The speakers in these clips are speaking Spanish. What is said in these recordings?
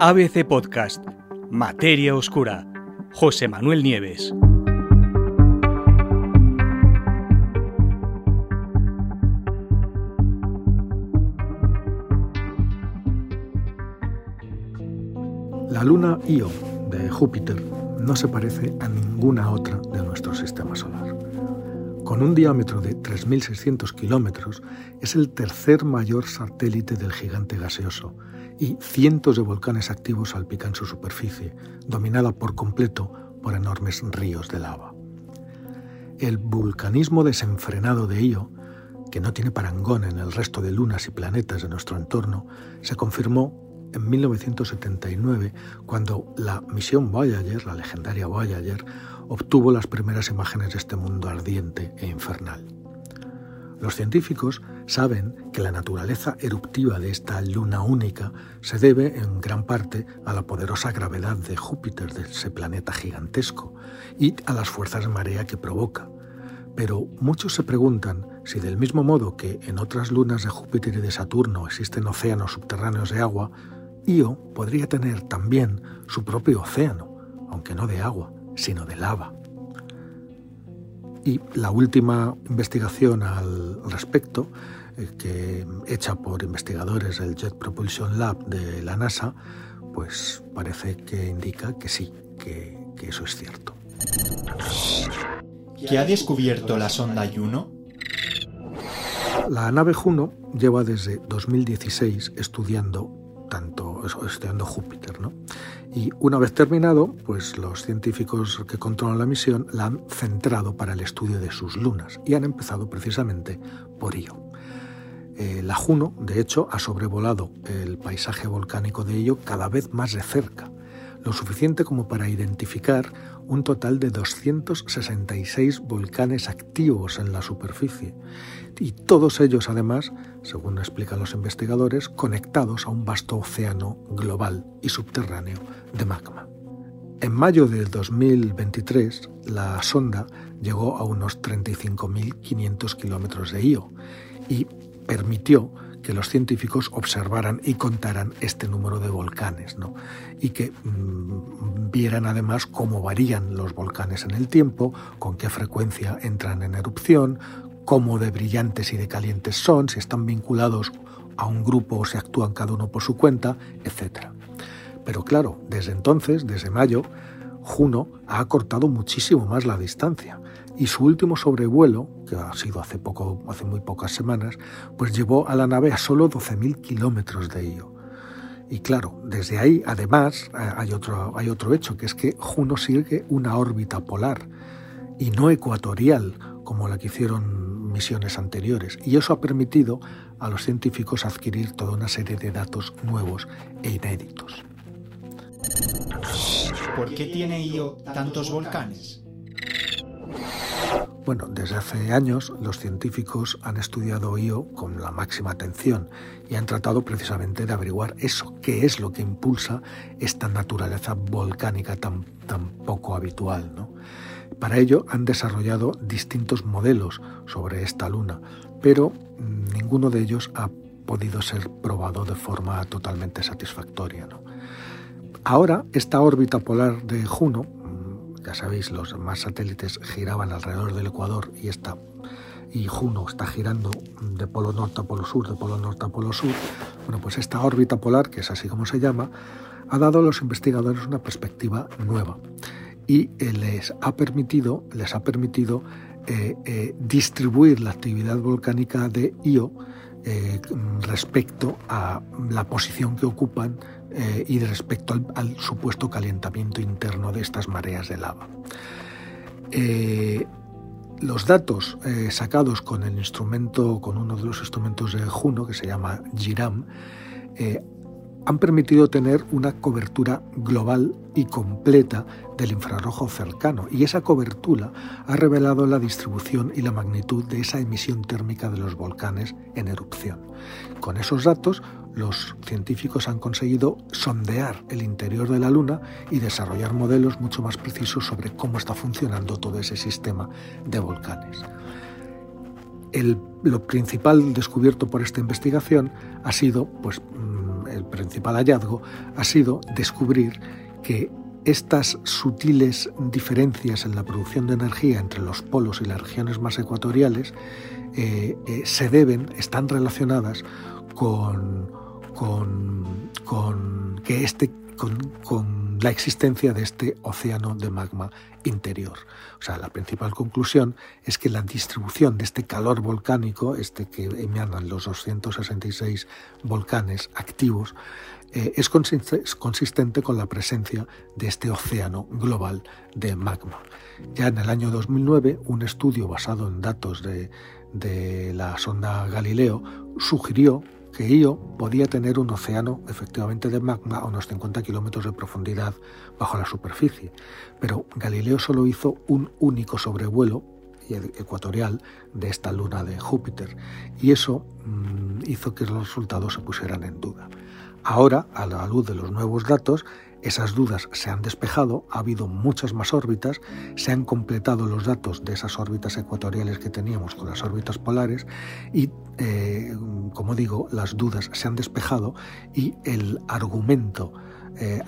ABC Podcast, Materia Oscura, José Manuel Nieves. La luna Io de Júpiter no se parece a ninguna otra de nuestro sistema solar. Con un diámetro de 3.600 kilómetros, es el tercer mayor satélite del gigante gaseoso y cientos de volcanes activos salpican su superficie, dominada por completo por enormes ríos de lava. El vulcanismo desenfrenado de Io, que no tiene parangón en el resto de lunas y planetas de nuestro entorno, se confirmó en 1979 cuando la misión Voyager, la legendaria Voyager, obtuvo las primeras imágenes de este mundo ardiente e infernal. Los científicos saben que la naturaleza eruptiva de esta luna única se debe en gran parte a la poderosa gravedad de Júpiter, de ese planeta gigantesco, y a las fuerzas de marea que provoca. Pero muchos se preguntan si del mismo modo que en otras lunas de Júpiter y de Saturno existen océanos subterráneos de agua, Io podría tener también su propio océano, aunque no de agua, sino de lava. Y la última investigación al respecto, eh, que hecha por investigadores del Jet Propulsion Lab de la NASA, pues parece que indica que sí, que, que eso es cierto. ¿Qué ha descubierto la sonda Juno? La nave Juno lleva desde 2016 estudiando tanto estudiando Júpiter, ¿no? Y una vez terminado, pues los científicos que controlan la misión la han centrado para el estudio de sus lunas y han empezado precisamente por Io. Eh, la Juno, de hecho, ha sobrevolado el paisaje volcánico de Io cada vez más de cerca, lo suficiente como para identificar un total de 266 volcanes activos en la superficie, y todos ellos además, según explican los investigadores, conectados a un vasto océano global y subterráneo de magma. En mayo del 2023, la sonda llegó a unos 35.500 kilómetros de Io y permitió que los científicos observaran y contaran este número de volcanes, ¿no? y que mm, vieran además cómo varían los volcanes en el tiempo, con qué frecuencia entran en erupción, cómo de brillantes y de calientes son, si están vinculados a un grupo o si actúan cada uno por su cuenta, etc. Pero claro, desde entonces, desde mayo, Juno ha acortado muchísimo más la distancia y su último sobrevuelo, que ha sido hace, poco, hace muy pocas semanas, pues llevó a la nave a solo 12.000 kilómetros de ello. Y claro, desde ahí, además, eh, hay otro, hay otro hecho, que es que Juno sigue una órbita polar y no ecuatorial, como la que hicieron misiones anteriores. Y eso ha permitido a los científicos adquirir toda una serie de datos nuevos e inéditos. ¿Por qué tiene Io tantos volcanes? Bueno, desde hace años los científicos han estudiado Io con la máxima atención y han tratado precisamente de averiguar eso, qué es lo que impulsa esta naturaleza volcánica tan, tan poco habitual. Para ello han desarrollado distintos modelos sobre esta luna, pero ninguno de ellos ha podido ser probado de forma totalmente satisfactoria. Ahora, esta órbita polar de Juno ya sabéis, los demás satélites giraban alrededor del Ecuador y esta y Juno está girando de polo norte a polo sur, de polo norte a polo sur. Bueno, pues esta órbita polar, que es así como se llama, ha dado a los investigadores una perspectiva nueva y les ha permitido, les ha permitido eh, eh, distribuir la actividad volcánica de Io respecto a la posición que ocupan eh, y respecto al, supuesto calentamiento interno de estas mareas de lava. Eh, los datos eh, sacados con el instrumento, con uno de los instrumentos de Juno, que se llama GIRAM, han permitido tener una cobertura global y completa del infrarrojo cercano y esa cobertura ha revelado la distribución y la magnitud de esa emisión térmica de los volcanes en erupción. Con esos datos, los científicos han conseguido sondear el interior de la Luna y desarrollar modelos mucho más precisos sobre cómo está funcionando todo ese sistema de volcanes. lo principal descubierto por esta investigación ha sido pues, principal hallazgo ha sido descubrir que estas sutiles diferencias en la producción de energía entre los polos y las regiones más ecuatoriales eh, eh, se deben, están relacionadas con, con, que este, con, la existencia de este océano de magma interior. O sea, la principal conclusión es que la distribución de este calor volcánico, este que emanan los 266 volcanes activos, eh, es consistente con la presencia de este océano global de magma. Ya en el año 2009, un estudio basado en datos de, la sonda Galileo sugirió que Io podía tener un océano efectivamente de magma a unos 50 kilómetros de profundidad bajo la superficie, pero Galileo solo hizo un único sobrevuelo ecuatorial de esta luna de Júpiter y eso mm, hizo que los resultados se pusieran en duda. Ahora, a la luz de los nuevos datos, esas dudas se han despejado, ha habido muchas más órbitas, se han completado los datos de esas órbitas ecuatoriales que teníamos con las órbitas polares y, eh, como digo, las dudas se han despejado y el argumento eh,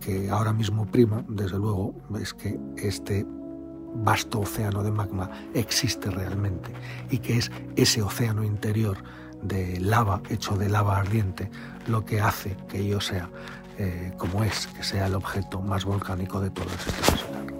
que ahora mismo prima, desde luego, es que este vasto océano de magma existe realmente y que es ese océano interior de lava, hecho de lava ardiente, lo que hace que yo sea eh, como es, que sea el objeto más volcánico de todo el sistema solar.